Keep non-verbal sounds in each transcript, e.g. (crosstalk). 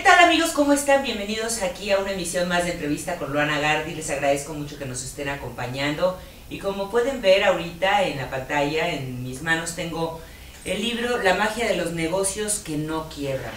¿Qué tal amigos? ¿Cómo están? Bienvenidos aquí a una emisión más de entrevista con Luana Gardi. Les agradezco mucho que nos estén acompañando. Y como pueden ver ahorita en la pantalla, en mis manos tengo el libro La magia de los negocios que no quiebran.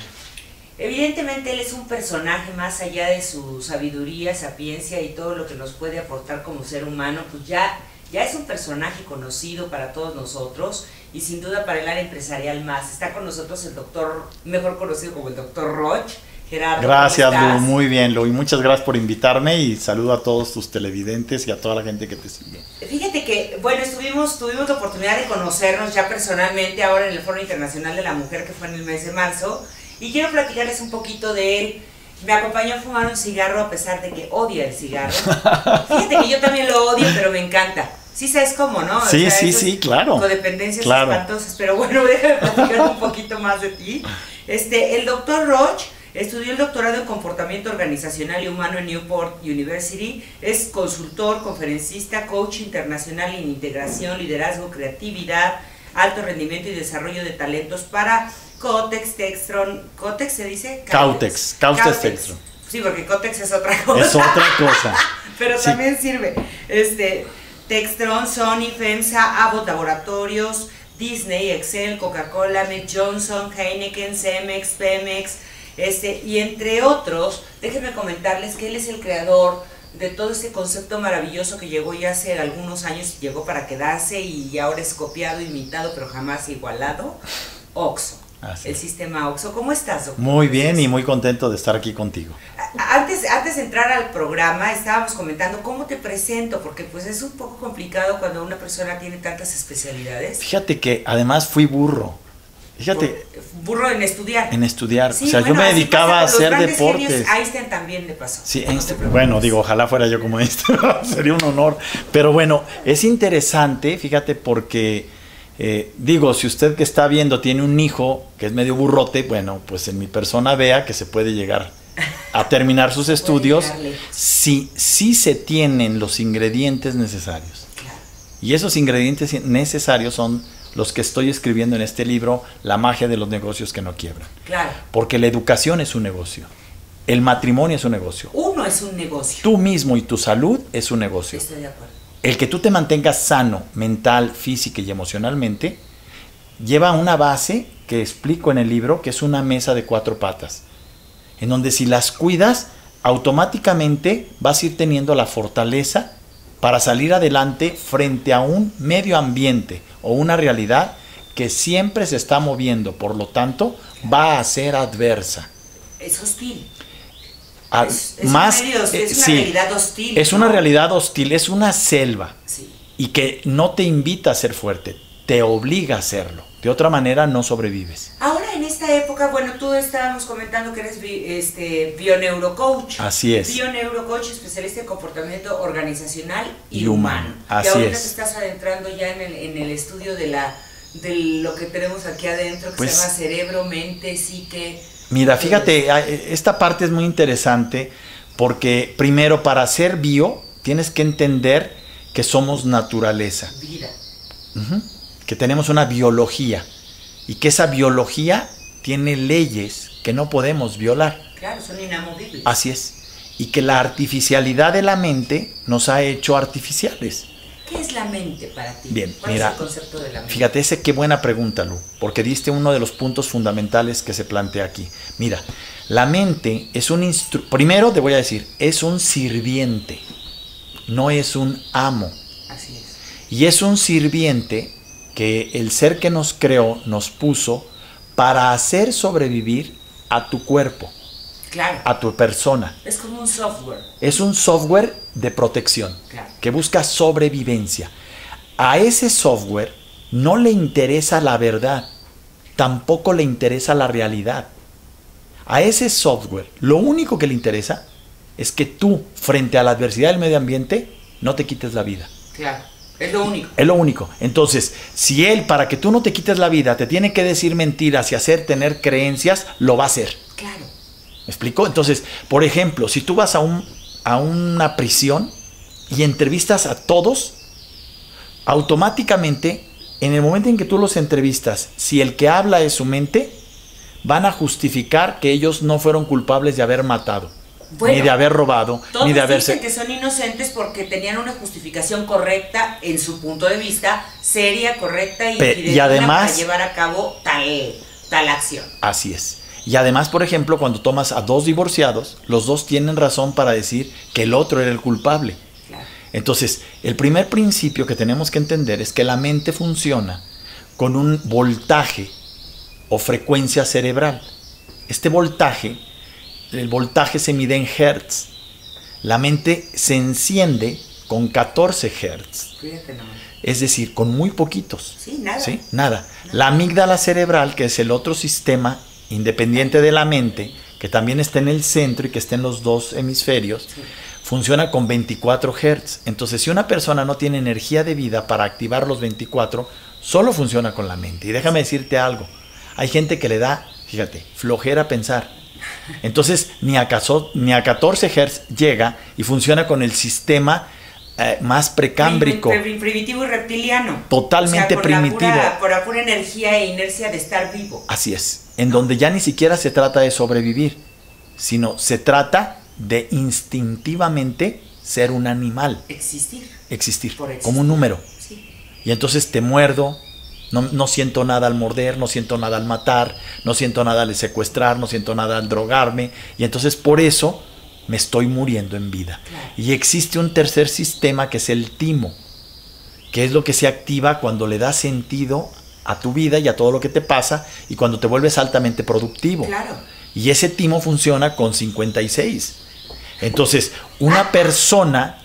Evidentemente él es un personaje más allá de su sabiduría, sapiencia y todo lo que nos puede aportar como ser humano, pues ya, ya es un personaje conocido para todos nosotros y sin duda para el área empresarial más. Está con nosotros el doctor, mejor conocido como el doctor Roch. Gerardo, gracias, Lu, muy bien, Lu, y muchas gracias por invitarme y saludo a todos tus televidentes y a toda la gente que te sigue. Fíjate que, bueno, estuvimos, tuvimos la oportunidad de conocernos ya personalmente ahora en el Foro Internacional de la Mujer que fue en el mes de marzo y quiero platicarles un poquito de él. Me acompañó a fumar un cigarro a pesar de que odia el cigarro. (laughs) Fíjate que yo también lo odio, pero me encanta. Sí sabes cómo, ¿no? Sí, sí, sí, claro. Codependencias claro. espantosas. Pero bueno, (laughs) déjame platicar un poquito más de ti. Este, el doctor Roch estudió el doctorado en comportamiento organizacional y humano en Newport University. Es consultor, conferencista, coach internacional en integración, liderazgo, creatividad, alto rendimiento y desarrollo de talentos para Cotex, Textron. ¿Cotex se dice? Cautex. Cautex, Textron. Sí, porque Cotex es otra cosa. Es otra cosa. (laughs) Pero también sirve. Este. Textron, Sony, FEMSA, Abbott Laboratorios, Disney, Excel, Coca-Cola, Johnson, Heineken, Cemex, Pemex, este, y entre otros, déjenme comentarles que él es el creador de todo este concepto maravilloso que llegó ya hace algunos años, llegó para quedarse y ahora es copiado, imitado, pero jamás igualado, Oxo el sistema OXO. ¿Cómo estás, doctor? Muy bien y muy contento de estar aquí contigo. Antes, antes de entrar al programa, estábamos comentando cómo te presento, porque pues es un poco complicado cuando una persona tiene tantas especialidades. Fíjate que además fui burro. Fíjate. Burro en estudiar. En estudiar. o sea, yo me dedicaba a hacer deportes. Einstein también le pasó. Sí, bueno, digo, ojalá fuera yo como (laughs) Einstein. Sería un honor. Pero bueno, es interesante, fíjate, porque eh, digo, si usted que está viendo tiene un hijo que es medio burrote, bueno, pues en mi persona vea que se puede llegar a terminar sus (laughs) estudios si, si se tienen los ingredientes necesarios. Y esos ingredientes necesarios son los que estoy escribiendo en este libro, La magia de los negocios que no quiebran. Claro. Porque la educación es un negocio. El matrimonio es un negocio. Uno es un negocio. Tú mismo y tu salud es un negocio. Estoy de acuerdo el que tú te mantengas sano mental, física y emocionalmente, lleva una base que explico en el libro, que es una mesa de cuatro patas, en donde si las cuidas, automáticamente vas a ir teniendo la fortaleza para salir adelante frente a un medio ambiente o una realidad que siempre se está moviendo, por lo tanto, va a ser adversa. Es hostil es, más, eh, es una realidad hostil. Es una realidad hostil, es una selva. Y que no te invita a ser fuerte, te obliga a hacerlo. De otra manera no sobrevives. Ahora en esta época, bueno, tú estábamos comentando que eres este, bioneurocoach. Así es. Bioneurocoach, especialista en comportamiento organizacional y, humano. Así y ahorita es. te estás adentrando ya en el, en el estudio de la de lo que tenemos aquí adentro, que se pues llama cerebro, mente, psique, Mira, fíjate, esta parte es muy interesante porque primero para ser bio tienes que entender que somos naturaleza. Vida. Que tenemos una biología y que esa biología tiene leyes que no podemos violar. Claro, son inamovibles. Así es. Y que la artificialidad de la mente nos ha hecho artificiales. ¿Qué es la mente para ti? Bien, ¿Cuál mira, es el concepto de la mente? Fíjate, ese qué buena pregunta, Lu, porque diste uno de los puntos fundamentales que se plantea aquí. Mira, la mente es un instrumento, primero te voy a decir, es un sirviente, no es un amo. Así es. Y es un sirviente que el ser que nos creó nos puso para hacer sobrevivir a tu cuerpo a tu persona. Es como un software. Es un software de protección que busca sobrevivencia. A ese software no le interesa la verdad, tampoco le interesa la realidad. A ese software lo único que le interesa es que tú, frente a la adversidad del medio ambiente, no te quites la vida. Claro. Es lo único. Es lo único. Entonces, si él, para que tú no te quites la vida, te tiene que decir mentiras y hacer tener creencias, lo va a hacer. Claro. ¿Me explico? Entonces, por ejemplo, si tú vas a, un, a una prisión y entrevistas a todos, automáticamente, en el momento en que tú los entrevistas, si el que habla es su mente, van a justificar que ellos no fueron culpables de haber matado, Bueno, ni de haber robado, Todos ni de dicen haberse... que son inocentes porque tenían una justificación correcta en su punto de vista, seria, correcta y, Pe- y además- para llevar a cabo tal, tal acción. Así es. Y además, por ejemplo, cuando tomas a dos divorciados, los dos tienen razón para decir que el otro era el culpable. Claro. Entonces, el primer principio que tenemos que entender es que la mente funciona con un voltaje o frecuencia cerebral. Este voltaje, el voltaje se mide en hertz. La mente se enciende con 14 hertz, es decir, con muy poquitos. Sí, nada. ¿Sí? Nada. La amígdala cerebral, que es el otro sistema independiente de la mente, que también está en el centro y que está en los dos hemisferios, Sí. funciona con 24 Hz. Entonces, si una persona no tiene energía de vida para activar los 24, solo funciona con la mente. Y déjame decirte algo. Hay gente que le da, fíjate, flojera pensar. Entonces, ni a, caso- ni a 14 Hz llega y funciona con el sistema eh, más precámbrico. Prim- prim- primitivo y reptiliano. Totalmente O sea, por la primitivo. pura- por la pura energía e inercia de estar vivo. Así es, en donde ya ni siquiera se trata de sobrevivir, sino se trata de instintivamente ser un animal, Existir. existir, Por existir. como un número. Sí. Y entonces te muerdo, no, no siento nada al morder, no siento nada al matar, no siento nada al secuestrar, no siento nada al drogarme, y entonces por eso me estoy muriendo en vida. Y existe un tercer sistema que es el timo, que es lo que se activa cuando le das sentido a tu vida y a todo lo que te pasa y cuando te vuelves altamente productivo. Claro. Y ese timo funciona con 56. Entonces, una persona,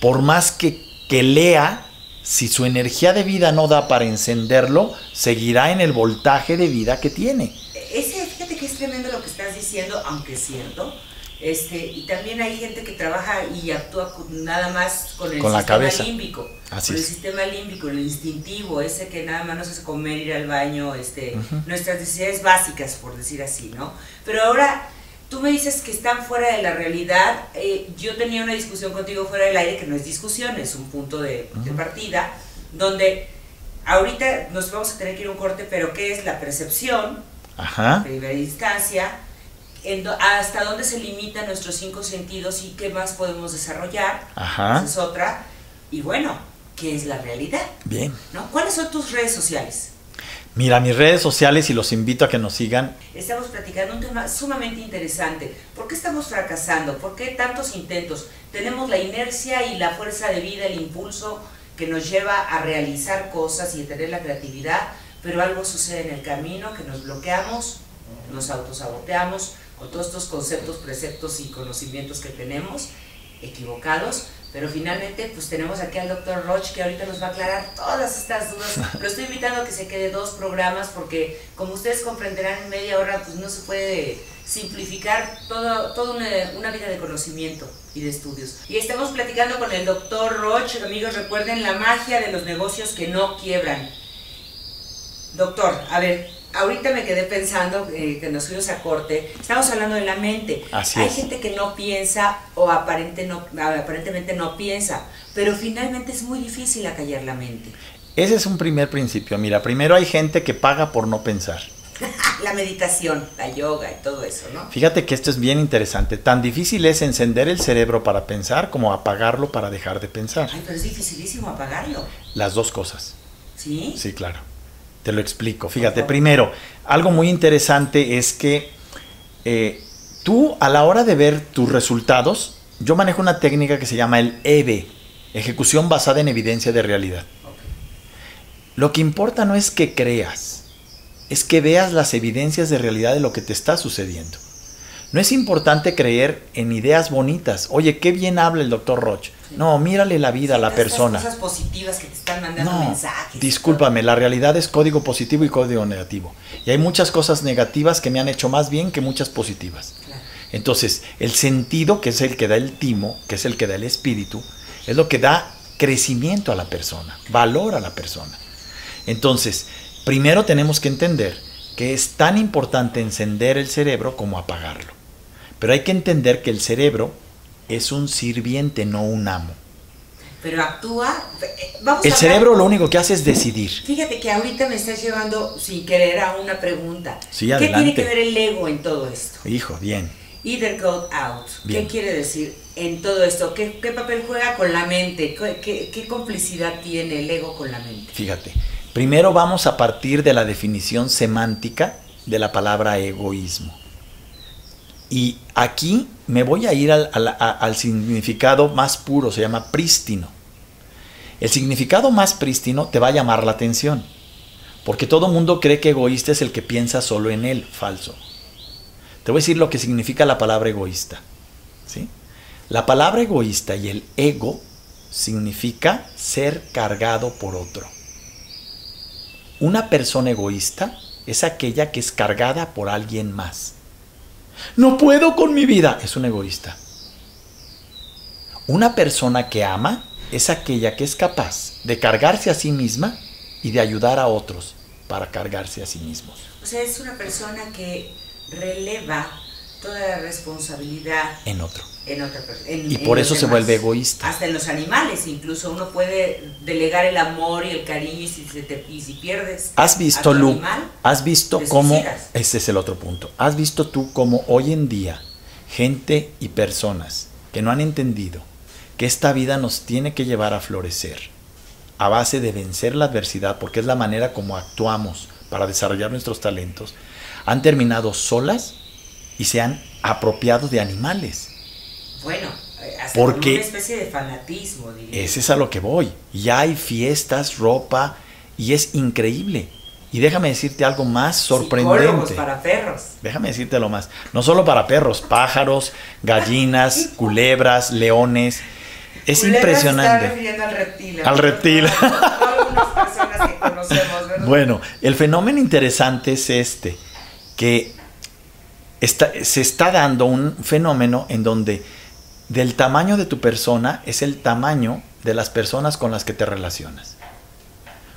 por más que, que lea, si su energía de vida no da para encenderlo, seguirá en el voltaje de vida que tiene. Ese, fíjate que es tremendo lo que estás diciendo, aunque es cierto. Este, y también hay gente que trabaja y actúa con- nada más con el Con la sistema cabeza. límbico. Así con el sistema límbico, el instintivo, ese que nada más nos hace comer, ir al baño, este, nuestras necesidades básicas, por decir así, ¿no? Pero ahora, tú me dices que están fuera de la realidad. eh, yo tenía una discusión contigo fuera del aire, que no es discusión, es un punto de, partida, donde ahorita nos vamos a tener que ir a un corte, pero ¿qué es la percepción? Ajá. primera instancia, do- hasta dónde se limitan nuestros cinco sentidos y qué más podemos desarrollar. Ajá. Esa es otra. Y bueno, ¿qué es la realidad? Bien. ¿no? ¿Cuáles son tus redes sociales? Mira mis redes sociales y los invito a que nos sigan. Estamos platicando un tema sumamente interesante. ¿Por qué estamos fracasando? ¿Por qué tantos intentos? Tenemos la inercia y la fuerza de vida, el impulso que nos lleva a realizar cosas y a tener la creatividad, pero algo sucede en el camino que nos bloqueamos, nos autosaboteamos con todos estos conceptos, preceptos y conocimientos que tenemos equivocados, pero finalmente pues tenemos aquí al doctor Roch que ahorita nos va a aclarar todas estas dudas. (laughs) Lo estoy invitando a que se quede dos programas porque como ustedes comprenderán en media hora pues no se puede simplificar todo, toda una, una vida de conocimiento y de estudios. Y estamos platicando con el doctor Roch, amigos recuerden la magia de los negocios que no quiebran. Doctor, a ver, ahorita me quedé pensando eh, que nos fuimos a corte, estamos hablando de la mente. Así Hay es. gente que no piensa o aparente no, aparentemente no piensa, pero finalmente es muy difícil acallar la mente. Ese es un primer principio. Mira, primero hay gente que paga por no pensar. (laughs) La meditación, la yoga y todo eso, ¿no? Fíjate que esto es bien interesante. Tan difícil es encender el cerebro para pensar como apagarlo para dejar de pensar. Ay, pero es dificilísimo apagarlo, Las dos cosas. ¿sí? Sí, claro. Te lo explico. Fíjate, primero, algo muy interesante es que eh, tú a la hora de ver tus resultados, yo manejo una técnica que se llama el EB, ejecución basada en evidencia de realidad. Lo que importa no es que creas, es que veas las evidencias de realidad de lo que te está sucediendo. No es importante creer en ideas bonitas. Oye, qué bien habla el doctor Roch. No, mírale la vida a la persona. cosas positivas que te están mandando No, mensajes. discúlpame, la realidad es código positivo y código negativo. Y hay muchas cosas negativas que me han hecho más bien que muchas positivas. Claro. Entonces, el sentido, que es el que da el timo, que es el que da el espíritu, es lo que da crecimiento a la persona, valor a la persona. Entonces, primero tenemos que entender que es tan importante encender el cerebro como apagarlo. Pero hay que entender que el cerebro es un sirviente, no un amo. pero actúa. eh, Vamos El a cerebro lo único que hace es decidir. Fíjate que ahorita me estás llevando sin querer a una pregunta. Sí, ¿Qué adelante. tiene que ver el ego en todo esto? Hijo, bien. Either go out. Bien. ¿Qué quiere decir en todo esto? ¿Qué, qué papel juega con la mente? ¿Qué, qué- qué complicidad tiene el ego con la mente? Fíjate, primero vamos a partir de la definición semántica de la palabra egoísmo. Y aquí me voy a ir al, significado más puro, se llama prístino. El significado más prístino te va a llamar la atención, porque todo mundo cree que egoísta es el que piensa solo en él, falso. Te voy a decir lo que significa la palabra egoísta. ¿sí? La palabra egoísta y el ego significa ser cargado por otro. Una persona egoísta es aquella que es cargada por alguien más. No puedo con mi vida, es un egoísta. Una persona que ama es aquella que es capaz de cargarse a sí misma y de ayudar a otros para cargarse a sí mismos. O sea, es una persona que releva toda la responsabilidad En otro. En otra persona. en- Y por eso se demás. vuelve egoísta. Hasta en los animales, incluso uno puede delegar el amor y el cariño y si, se te- y si pierdes. ¿Has a visto, tu Lu? animal, ¿Has visto cómo... Ese es el otro punto. ¿Has visto tú cómo hoy en día gente y personas que no han entendido que esta vida nos tiene que llevar a florecer a base de vencer la adversidad, porque es la manera como actuamos para desarrollar nuestros talentos, han terminado solas y se han apropiado de animales. Bueno, eh, hasta Porque- una especie de fanatismo, diría. Ese es a lo que voy. Ya hay fiestas, ropa, y es increíble. Y déjame decirte algo más Psicólogos sorprendente. para perros. Déjame decirte lo más. No solo para perros, pájaros, gallinas, (laughs) culebras, leones. Es Se está impresionante. refiriendo al reptil. Al reptil. (laughs) Personas que conocemos, ¿verdad? Bueno, el fenómeno interesante es este, que está- se está dando un fenómeno en donde del tamaño de tu persona es el tamaño de las personas con las que te relacionas.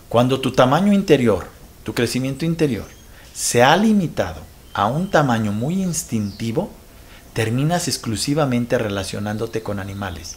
Cuando tu tamaño interior, tu crecimiento interior, se ha limitado a un tamaño muy instintivo, terminas exclusivamente relacionándote con animales,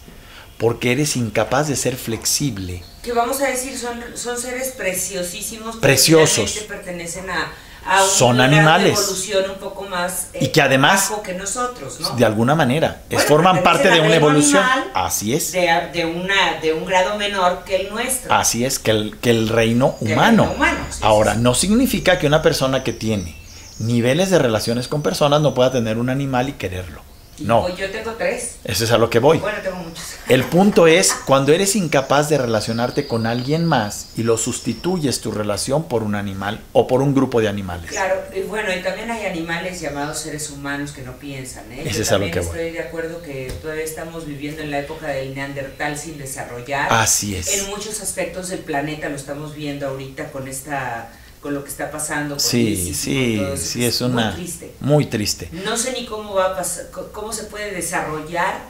porque eres incapaz de ser flexible que vamos a decir son, son seres preciosísimos que Preciosos. finalmente pertenecen a, a un Son de animales. evolución un poco más eh, Y que además- bajo que nosotros ¿no? de alguna manera. Bueno, forman parte de una evolución. animal. Así es. de, de una de un grado menor que el nuestro Así es, que el, que el reino el humano. reino humano, sí, Ahora, sí. no significa que una persona que tiene niveles de relaciones con personas no pueda tener un animal y quererlo. No, pues yo tengo tres eso es a lo que voy. bueno tengo muchos (laughs) El punto es cuando eres incapaz de relacionarte con alguien más y lo sustituyes tu relación por un animal o por un grupo de animales. Claro, y bueno, y también hay animales llamados seres humanos que no piensan, ¿eh? Ese Yo es a lo que voy. estoy de acuerdo que todavía estamos viviendo en la época del neandertal sin desarrollar. Así es. En muchos aspectos del planeta lo estamos viendo ahorita con esta con lo que está pasando con Sí, sí, con todo eso, sí, es una... muy triste. Muy triste. No sé ni cómo va a pasar, cómo se puede desarrollar.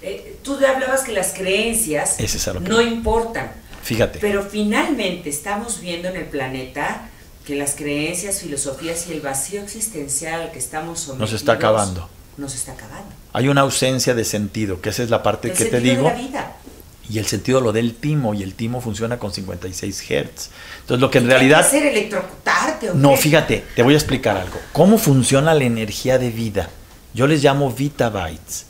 Eh, tú hablabas que las creencias es que no importan. Fíjate. Pero finalmente estamos viendo en el planeta que las creencias, filosofías y el vacío existencial al que estamos sometidos Nos está acabando. Nos está acabando. Hay una ausencia de sentido, que esa es la parte El que te digo. de la vida. Y el sentido lo del timo, y el timo funciona con 56 Hz. Entonces, lo que en ¿Qué hay realidad... hacer electrocutarte o No, fíjate, te voy a explicar algo. ¿Cómo funciona la energía de vida? Yo les llamo Vitabytes.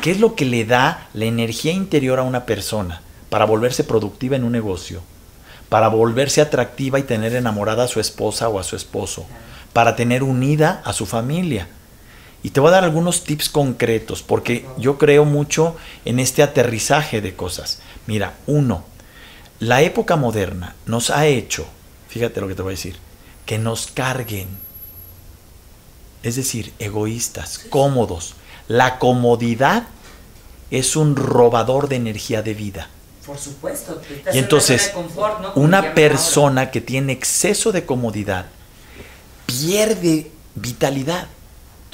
¿Qué es lo que le da la energía interior a una persona para volverse productiva en un negocio? Para volverse atractiva y tener enamorada a su esposa o a su esposo. Para tener unida a su familia. Y te voy a dar algunos tips concretos, porque yo creo mucho en este aterrizaje de cosas. Mira, uno, la época moderna nos ha hecho, fíjate lo que te voy a decir, que nos carguen. Es decir, egoístas, cómodos. La comodidad es un robador de energía de vida. Por supuesto. estás Y en entonces, de confort, ¿no? Una persona que tiene exceso de comodidad pierde vitalidad.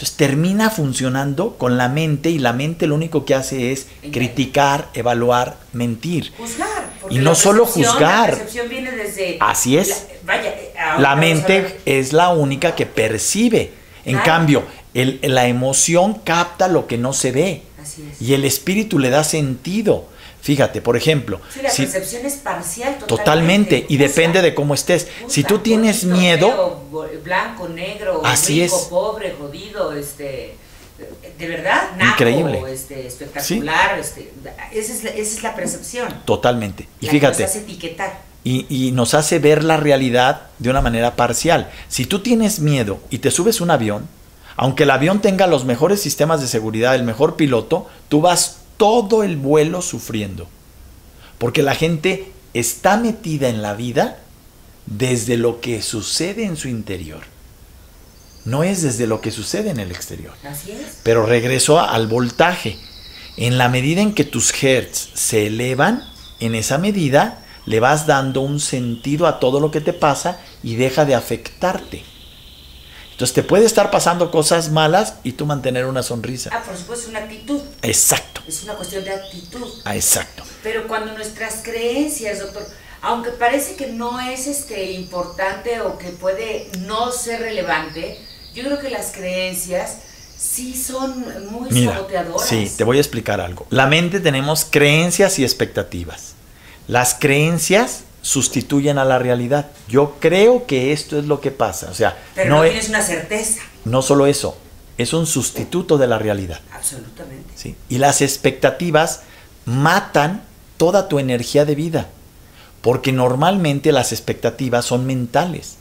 Entonces termina funcionando con la mente y la mente lo único que hace es criticar, evaluar, mentir. Juzgar. Y no solo juzgar. La percepción viene desde. Así es. la- vaya, eh, La mente es la única que percibe. En Claro. cambio, el- la emoción capta lo que no se ve. Así es. Y el espíritu le da sentido. Fíjate, por ejemplo. Sí, la percepción es parcial. Totalmente, totalmente y depende de cómo estés. si tú tienes miedo. blanco, negro, así rico, es. pobre, jodido, este. De verdad, naco, increíble, este, espectacular, este, esa, es la, esa es la percepción. Totalmente. Y fíjate. Nos hace etiquetar. Y, y, nos hace ver la realidad de una manera parcial. Si tú tienes miedo y te subes un avión, aunque el avión tenga los mejores sistemas de seguridad, el mejor piloto, tú vas todo el vuelo sufriendo. Porque la gente está metida en la vida desde lo que sucede en su interior. No es desde lo que sucede en el exterior. Así es. Pero regreso al voltaje. En la medida en que tus hertz se elevan, en esa medida le vas dando un sentido a todo lo que te pasa y deja de afectarte. Entonces te puede estar pasando cosas malas y tú mantener una sonrisa. Ah, por supuesto, es una actitud. Exacto. Es una cuestión de actitud. Ah, exacto. Pero cuando nuestras creencias, doctor, aunque parece que no es este importante o que puede no ser relevante, yo creo que las creencias sí son muy saboteadoras. Sí, te voy a explicar algo. La mente tenemos creencias y expectativas. Las creencias sustituyen a la realidad. Yo creo que esto es lo que pasa. O sea, Pero no, tienes una certeza. No solo eso, es un sustituto de la realidad. Absolutamente. ¿sí? Y las expectativas matan toda tu energía de vida. Porque normalmente las expectativas son mentales.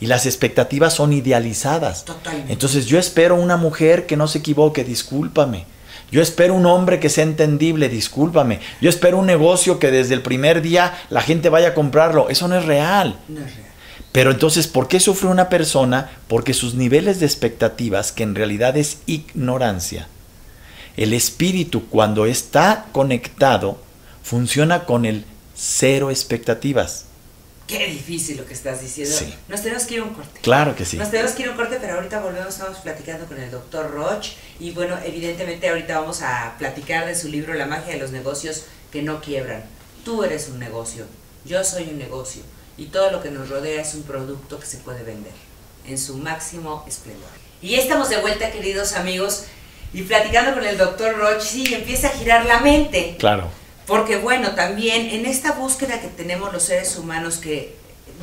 Y las expectativas son idealizadas. Totalmente. Entonces yo espero una mujer que no se equivoque, discúlpame. Yo espero un hombre que sea entendible, discúlpame. Yo espero un negocio que desde el primer día la gente vaya a comprarlo. Eso no es real. No es real. Pero entonces, ¿por qué sufre una persona? Porque sus niveles de expectativas, que en realidad es ignorancia. El espíritu, cuando está conectado, funciona con el cero expectativas. Qué difícil lo que estás diciendo. Sí. Nos tenemos que ir a un corte. Claro que sí. Nos tenemos que ir a un corte, pero ahorita volvemos, estamos platicando con el doctor Roch. Y bueno, evidentemente ahorita vamos a platicar de su libro La magia de los negocios que no quiebran. Tú eres un negocio, yo soy un negocio. Y todo lo que nos rodea es un producto que se puede vender en su máximo esplendor. Y estamos de vuelta, queridos amigos, y platicando con el doctor Roch, sí, empieza a girar la mente. Claro. Porque bueno, también en esta búsqueda que tenemos los seres humanos que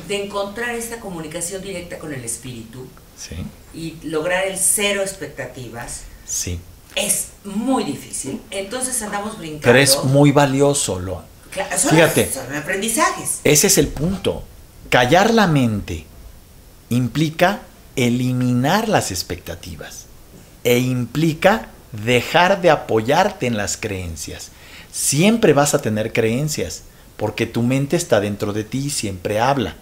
de encontrar esta comunicación directa con el espíritu Sí. y lograr el cero expectativas Sí. es muy difícil. Entonces andamos brincando. Pero es muy valioso, lo. Claro, son, Fíjate. son aprendizajes. Ese es el punto. Callar la mente implica eliminar las expectativas e implica dejar de apoyarte en las creencias. Siempre vas a tener creencias porque tu mente está dentro de ti y siempre habla.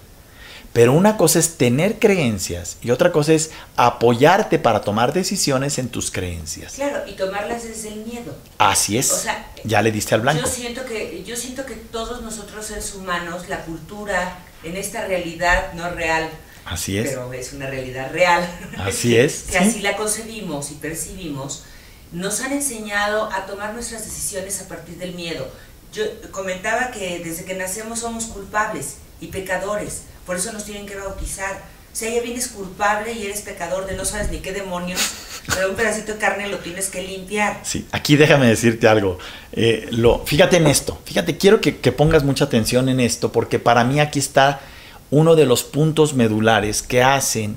Pero una cosa es tener creencias y otra cosa es apoyarte para tomar decisiones en tus creencias. Claro, y tomarlas desde el miedo. Así es. O sea, ya le diste al blanco. Yo siento que yo siento que todos nosotros seres humanos, la cultura en esta realidad no real, Así es. pero es una realidad real. Así es. (laughs) que sí. así la concebimos y percibimos, nos han enseñado a tomar nuestras decisiones a partir del miedo. Yo comentaba que desde que nacemos somos culpables y pecadores, por eso nos tienen que bautizar. O sea, ya vienes culpable y eres pecador de no sabes ni qué demonios, pero un pedacito de carne lo tienes que limpiar. Sí, aquí déjame decirte algo. Eh, lo, fíjate en esto, fíjate, quiero que, que pongas mucha atención en esto, porque para mí aquí está uno de los puntos medulares que hacen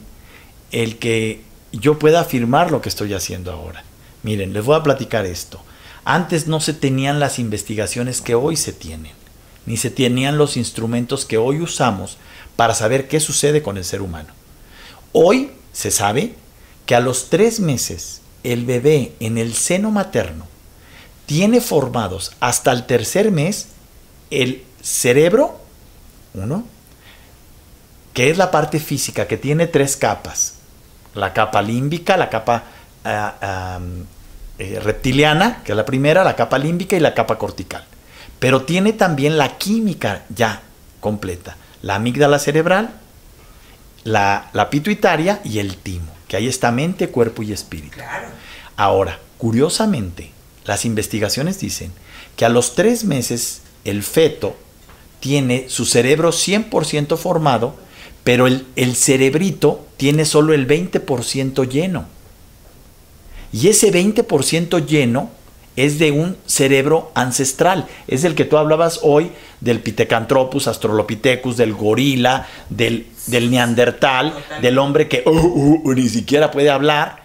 el que yo pueda afirmar lo que estoy haciendo ahora. Miren, les voy a platicar esto. Antes no se tenían las investigaciones que hoy se tienen, ni se tenían los instrumentos que hoy usamos para saber qué sucede con el ser humano. Hoy se sabe que a los tres meses el bebé en el seno materno tiene formados hasta el tercer mes el cerebro, uno, que es la parte física que tiene tres capas. La capa límbica, la capa uh, um, eh, reptiliana, que es la primera, la capa límbica y la capa cortical. Pero tiene también la química ya completa. La amígdala cerebral, la, la pituitaria y el timo, que ahí está mente, cuerpo y espíritu. Claro. Ahora, curiosamente, las investigaciones dicen que a los tres meses el feto tiene su cerebro 100% formado, pero el, el, cerebrito tiene solo el 20% lleno. Y ese 20% lleno es de un cerebro ancestral. Es del que tú hablabas hoy, del Pithecanthropus, Australopithecus, del gorila, del, del neandertal, del hombre que uh, uh, uh, ni siquiera puede hablar.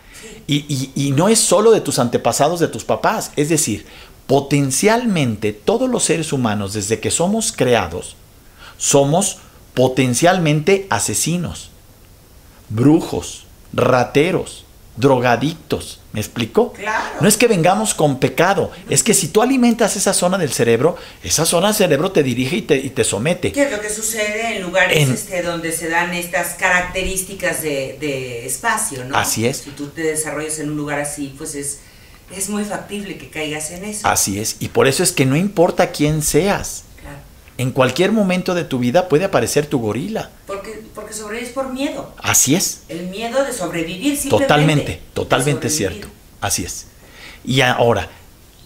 Y, y no es solo de tus antepasados, de tus papás. Es decir, potencialmente todos los seres humanos, desde que somos creados, somos potencialmente asesinos, brujos, rateros, drogadictos. ¿Me explico? Claro. No es que vengamos con pecado, es que si tú alimentas esa zona del cerebro, esa zona del cerebro te dirige y te, y te somete. ¿Qué es lo que sucede en lugares En- este, donde se dan estas características de, de espacio, ¿no? Así es. Si tú te desarrollas en un lugar así, pues es, es muy factible que caigas en eso. Así es, y por eso es que no importa quién seas, Claro. en cualquier momento de tu vida puede aparecer tu gorila. Porque, porque sobrevives por miedo. Así es. El miedo de sobrevivir. Totalmente, totalmente sobrevivir. cierto. Así es. Y ahora,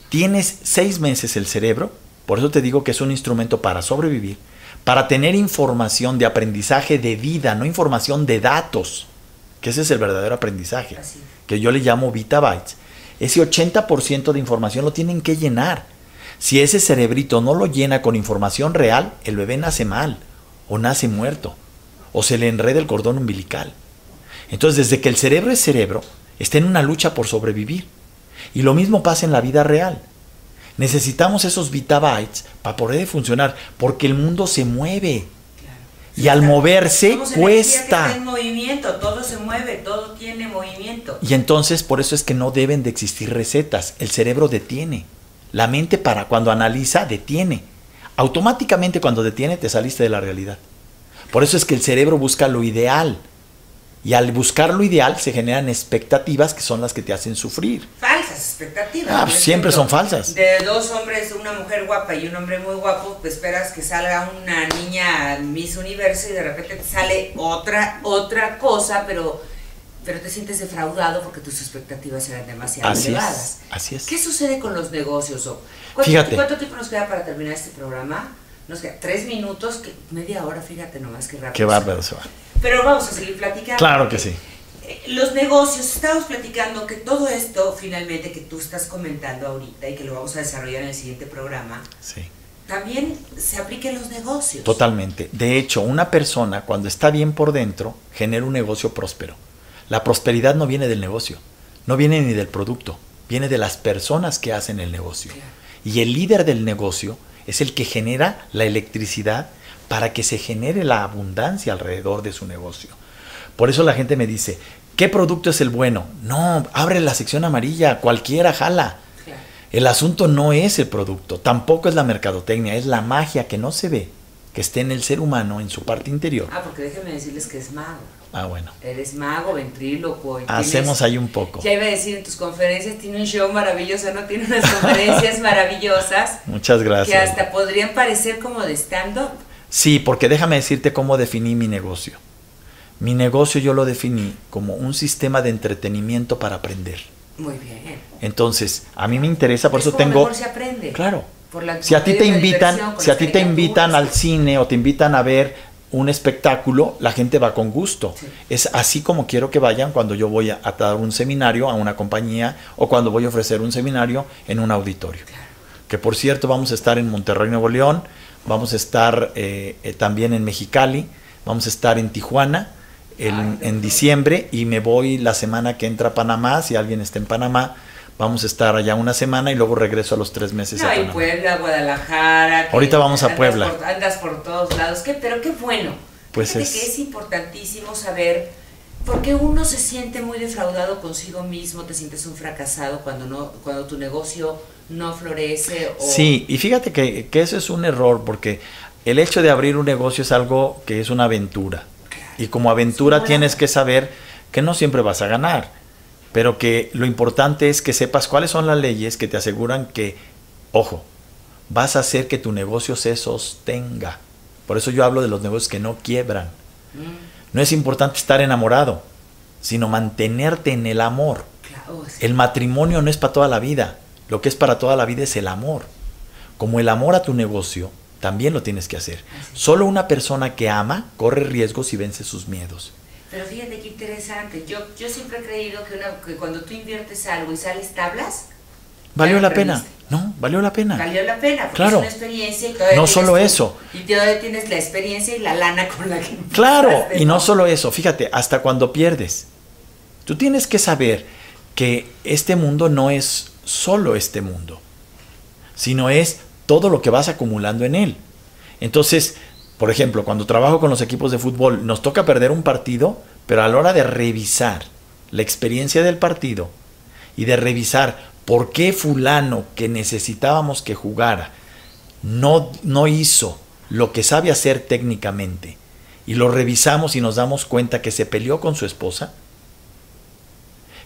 tienes seis meses el cerebro, por eso te digo que es un instrumento para sobrevivir, para tener información de aprendizaje de vida, no información de datos, que ese es el verdadero aprendizaje, Así. que yo le llamo bitabytes. Ese 80% de información lo tienen que llenar. Si ese cerebrito no lo llena con información real, el bebé nace mal, o nace muerto, o se le enreda el cordón umbilical. Entonces, desde que el cerebro es cerebro, está en una lucha por sobrevivir. Y lo mismo pasa en la vida real. Necesitamos esos bitabytes para poder funcionar, porque el mundo se mueve. Claro. Y al moverse Somos energía que está cuesta. en movimiento, todo se mueve, todo tiene movimiento. Y entonces por eso es que no deben de existir recetas. El cerebro detiene. La mente para cuando analiza detiene. Automáticamente cuando detiene te saliste de la realidad. Por eso es que el cerebro busca lo ideal. Y al buscar lo ideal se generan expectativas que son las que te hacen sufrir. Falsas expectativas. Ah, siempre son falsas. De dos hombres, una mujer guapa y un hombre muy guapo, pues esperas que salga una niña Miss Universo y de repente te sale otra, otra cosa, pero, pero te sientes defraudado porque tus expectativas eran demasiado Así elevadas. es. Así es. ¿Qué sucede con los negocios? ¿Cuánto, Fíjate. ¿Cuánto tiempo nos queda para terminar este programa? Nos queda tres minutos, que, media hora, fíjate nomás qué rápido. Qué bárbaro se va. Pero vamos a seguir platicando. Claro que sí. Eh, Los negocios, estamos platicando que todo esto finalmente que tú estás comentando ahorita y que lo vamos a desarrollar en el siguiente programa, Sí. también se aplica en los negocios. Totalmente. De hecho, una persona cuando está bien por dentro genera un negocio próspero. La prosperidad no viene del negocio, no viene ni del producto, viene de las personas que hacen el negocio. Claro. Y el líder del negocio es el que genera la electricidad para que se genere la abundancia alrededor de su negocio. Por eso la gente me dice, ¿qué producto es el bueno? No, abre la sección amarilla, cualquiera jala. Claro. El asunto no es el producto, tampoco es la mercadotecnia, es la magia que no se ve, que esté en el ser humano, en su parte interior. Ah, porque déjenme decirles que es mago. Ah, bueno. Eres mago, ventrílocuo. y Hacemos ahí un poco. Ya iba a decir en tus conferencias, tiene un show maravilloso, ¿no? Tiene unas conferencias (laughs) maravillosas Muchas que gracias. hasta podrían parecer como de stand-up. Sí, porque déjame decirte cómo definí mi negocio. Mi negocio yo lo definí como un sistema de entretenimiento para aprender. Muy bien. Entonces, a mí me interesa, por Es eso como tengo... mejor se aprende. Claro. Por la- Si a ti te invitan, si a ti te invitan al cine o te invitan a ver un espectáculo, la gente va con gusto. Sí. Es así como quiero que vayan cuando yo voy a, a dar un seminario a una compañía o cuando voy a ofrecer un seminario en un auditorio. Claro. Que por cierto vamos a estar en Monterrey, Nuevo León, vamos a estar eh, eh, también en Mexicali, vamos a estar en Tijuana el- Ay, qué en diciembre y me voy la semana que entra a Panamá, si alguien está en Panamá, vamos a estar allá una semana y luego regreso a los tres meses a No, y Panamá. Puebla, Guadalajara. Ahorita vamos a Puebla. por- andas por todos lados. ¿Qué? Pero qué bueno. Pues es- que es importantísimo saber, porque uno se siente muy defraudado consigo mismo, te sientes un fracasado cuando, no, cuando tu negocio no florece. O, Sí, y fíjate que, que eso es un error porque el hecho de abrir un negocio es algo que es una aventura. Y como aventura Sí, tienes que saber que no siempre vas a ganar, pero que lo importante es que sepas cuáles son las leyes que te aseguran que, ojo, vas a hacer que tu negocio se sostenga. Por eso yo hablo de los negocios que no quiebran. Mm, No es importante estar enamorado, sino mantenerte en el amor. El matrimonio no es para toda la vida. Lo que es para toda la vida es el amor. Como el amor a tu negocio, también lo tienes que hacer. Solo una persona que ama corre riesgos y vence sus miedos. Pero fíjate qué interesante. Yo, yo siempre he creído que, una- que cuando tú inviertes algo y sales tablas, Valió la pena. No, valió la pena. Valió la pena, porque claro. es una experiencia y todavía No solo tu- eso. Y todavía tienes la experiencia y la lana con la que (laughs) Claro, y no solo eso, fíjate, hasta cuando pierdes. Tú tienes que saber que este mundo no es solo este mundo, sino es todo lo que vas acumulando en él. Entonces, por ejemplo, cuando trabajo con los equipos de fútbol, nos toca perder un partido, pero a la hora de revisar la experiencia del partido y de revisar por qué fulano que necesitábamos que jugara no, no hizo lo que sabe hacer técnicamente y lo revisamos y nos damos cuenta que se peleó con su esposa,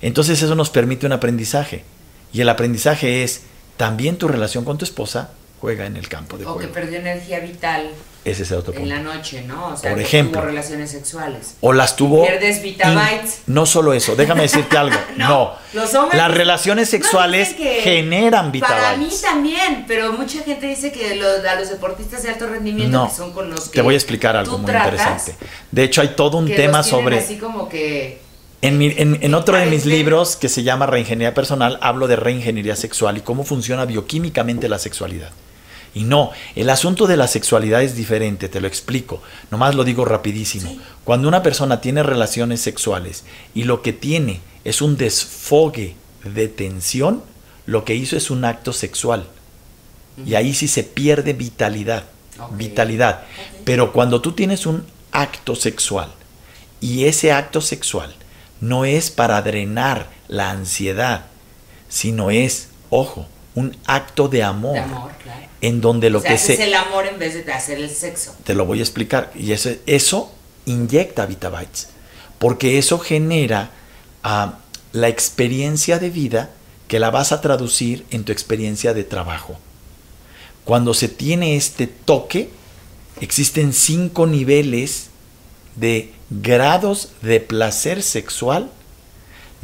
entonces eso nos permite un aprendizaje. Y el aprendizaje es también tu relación con tu esposa juega en el campo de O que juego. perdió energía vital Ese es el otro en punto. la noche, ¿no? O sea, Por que ejemplo. tuvo relaciones sexuales. O las tuvo. Pierdes Vitabytes. No solo eso, déjame decirte algo. (laughs) No, no. los hombres- Las relaciones No, sexuales que generan Para mí Vitabytes. también, pero mucha gente dice que los, a los deportistas de alto rendimiento No, que son con los que te voy a explicar algo muy interesante. De hecho, hay todo un que tema los sobre. así como que En, mi- en- en otro de mis libros que se llama Reingeniería Personal, hablo de reingeniería sexual y cómo funciona bioquímicamente la sexualidad. Y no, el asunto de la sexualidad es diferente, te lo explico. Nomás lo digo rapidísimo. Sí. Cuando una persona tiene relaciones sexuales y lo que tiene es un desfogue de tensión, lo que hizo es un acto sexual. Y ahí sí se pierde vitalidad. Vitalidad. Pero cuando tú tienes un acto sexual y ese acto sexual no es para drenar la ansiedad, sino es, ojo, un acto de amor, de amor, claro. en donde lo o sea, que se... el amor en vez de hacer el sexo. Te lo voy a explicar. Y eso, eso inyecta Vitabytes. Porque eso genera ah, la experiencia de vida que la vas a traducir en tu experiencia de trabajo. Cuando se tiene este toque, existen cinco niveles de grados de placer sexual,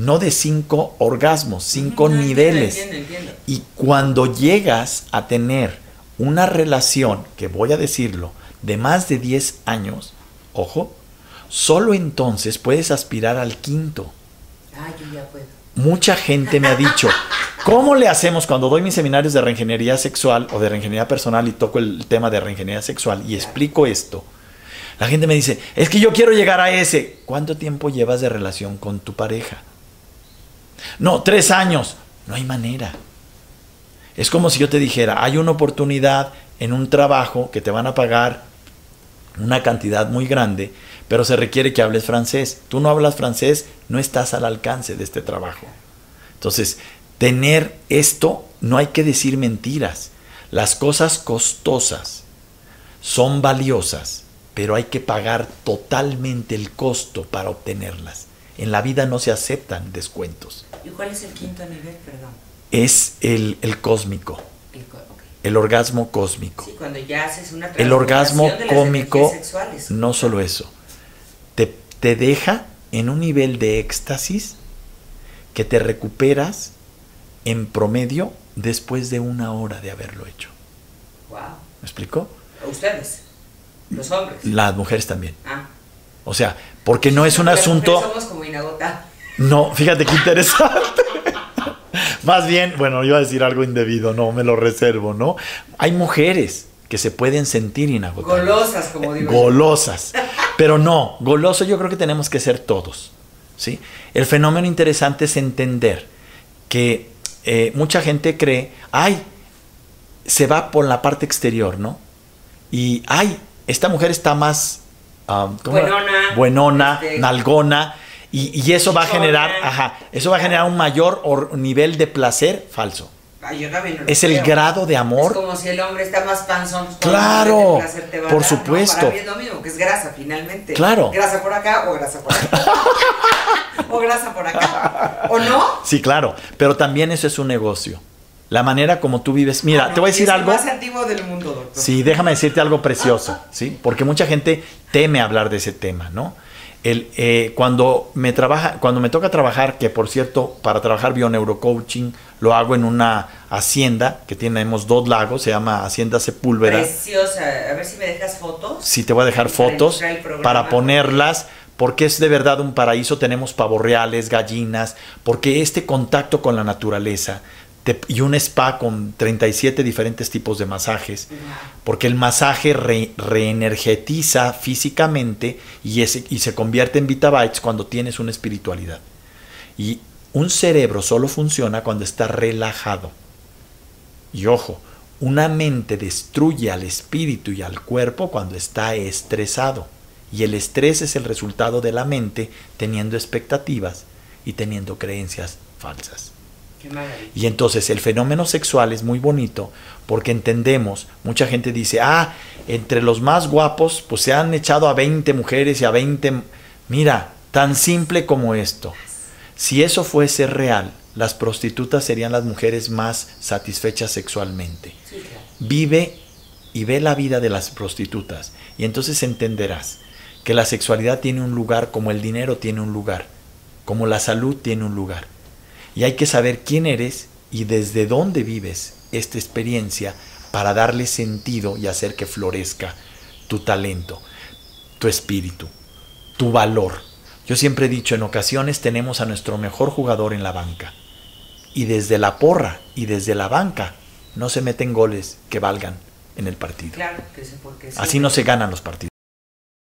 no de cinco orgasmos, cinco niveles. Entiendo, entiendo. Y cuando llegas a tener una relación, que voy a decirlo, de más de 10 años, ojo, solo entonces puedes aspirar al quinto. Ah, yo ya puedo. Mucha gente me ha dicho, ¿cómo le hacemos cuando doy mis seminarios de reingeniería sexual o de reingeniería personal y toco el tema de reingeniería sexual y explico esto? La gente me dice, es que yo quiero llegar a ese. ¿Cuánto tiempo llevas de relación con tu pareja? No, tres años. No hay manera. Es como si yo te dijera, hay una oportunidad en un trabajo que te van a pagar una cantidad muy grande, pero se requiere que hables francés. Tú no hablas francés, no estás al alcance de este trabajo. Entonces, tener esto, no hay que decir mentiras. Las cosas costosas son valiosas, pero hay que pagar totalmente el costo para obtenerlas. En la vida no se aceptan descuentos. ¿Y cuál es el quinto nivel, perdón? Es el, el cósmico, El co- ok. el orgasmo cósmico. Sí, cuando ya haces una El orgasmo cómico, no solo eso, te, te deja en un nivel de éxtasis que te recuperas en promedio después de una hora de haberlo hecho. Wow. ¿Me explico? Ustedes, los hombres. Las mujeres también. Ah. O sea, porque no es un Las asunto... Somos como inagotables. No, fíjate qué interesante. (laughs) Más bien, bueno, iba a decir algo indebido, no, me lo reservo, ¿no? Hay mujeres que se pueden sentir inagotables. Golosas, como digo. yo. golosas. (laughs) Pero no, goloso yo creo que tenemos que ser todos. ¿sí? El fenómeno interesante es entender que eh, mucha gente cree, ay, se va por la parte exterior, ¿no? Y, ay, esta mujer está más ¿cómo era? Buenona, buenona, este, nalgona, y, y eso va a generar, ajá, eso va a generar un mayor or- nivel de placer falso. Ay, yo también lo Es el creo. grado de amor Es como si el hombre está más panzón. Claro, el placer te va a por dar, ¿no? supuesto. Para mí es lo mismo, que es grasa finalmente. Claro. Grasa por acá o grasa por acá. (laughs) o grasa por acá. ¿O no? Sí, claro, pero también eso es un negocio. La manera como tú vives. Mira, Ah, no, te voy a decir es algo. El más antiguo del mundo, doctor. Sí, déjame decirte algo precioso, ¿sí? Porque mucha gente teme hablar de ese tema, ¿no? El, eh, cuando me trabaja, cuando me toca trabajar, que por cierto, para trabajar bioneurocoaching lo hago en una hacienda que tenemos dos lagos, se llama Hacienda Sepúlveda. Preciosa. A ver si me dejas fotos. Sí, te voy a dejar fotos para ponerlas, porque es de verdad un paraíso. Tenemos pavos reales, gallinas, porque este contacto con la naturaleza y un spa con 37 diferentes tipos de masajes, porque el masaje reenergetiza físicamente y, y se convierte en vitabytes cuando tienes una espiritualidad. Y un cerebro solo funciona cuando está relajado. Y ojo, una mente destruye al espíritu y al cuerpo cuando está estresado. Y el estrés es el resultado de la mente teniendo expectativas y teniendo creencias falsas. Y entonces el fenómeno sexual es muy bonito porque entendemos, mucha gente dice, ah, entre los más guapos, pues se han echado a 20 mujeres y a 20... Mira, tan simple como esto. Si eso fuese real, las prostitutas serían las mujeres más satisfechas sexualmente. Vive y ve la vida de las prostitutas y entonces entenderás que la sexualidad tiene un lugar como el dinero tiene un lugar, como la salud tiene un lugar. Y hay que saber quién eres y desde dónde vives esta experiencia para darle sentido y hacer que florezca tu talento, tu espíritu, tu valor. Yo siempre he dicho, en ocasiones tenemos a nuestro mejor jugador en la banca. Y desde la porra y desde la banca no se meten goles que valgan en el partido. Así no se ganan los partidos.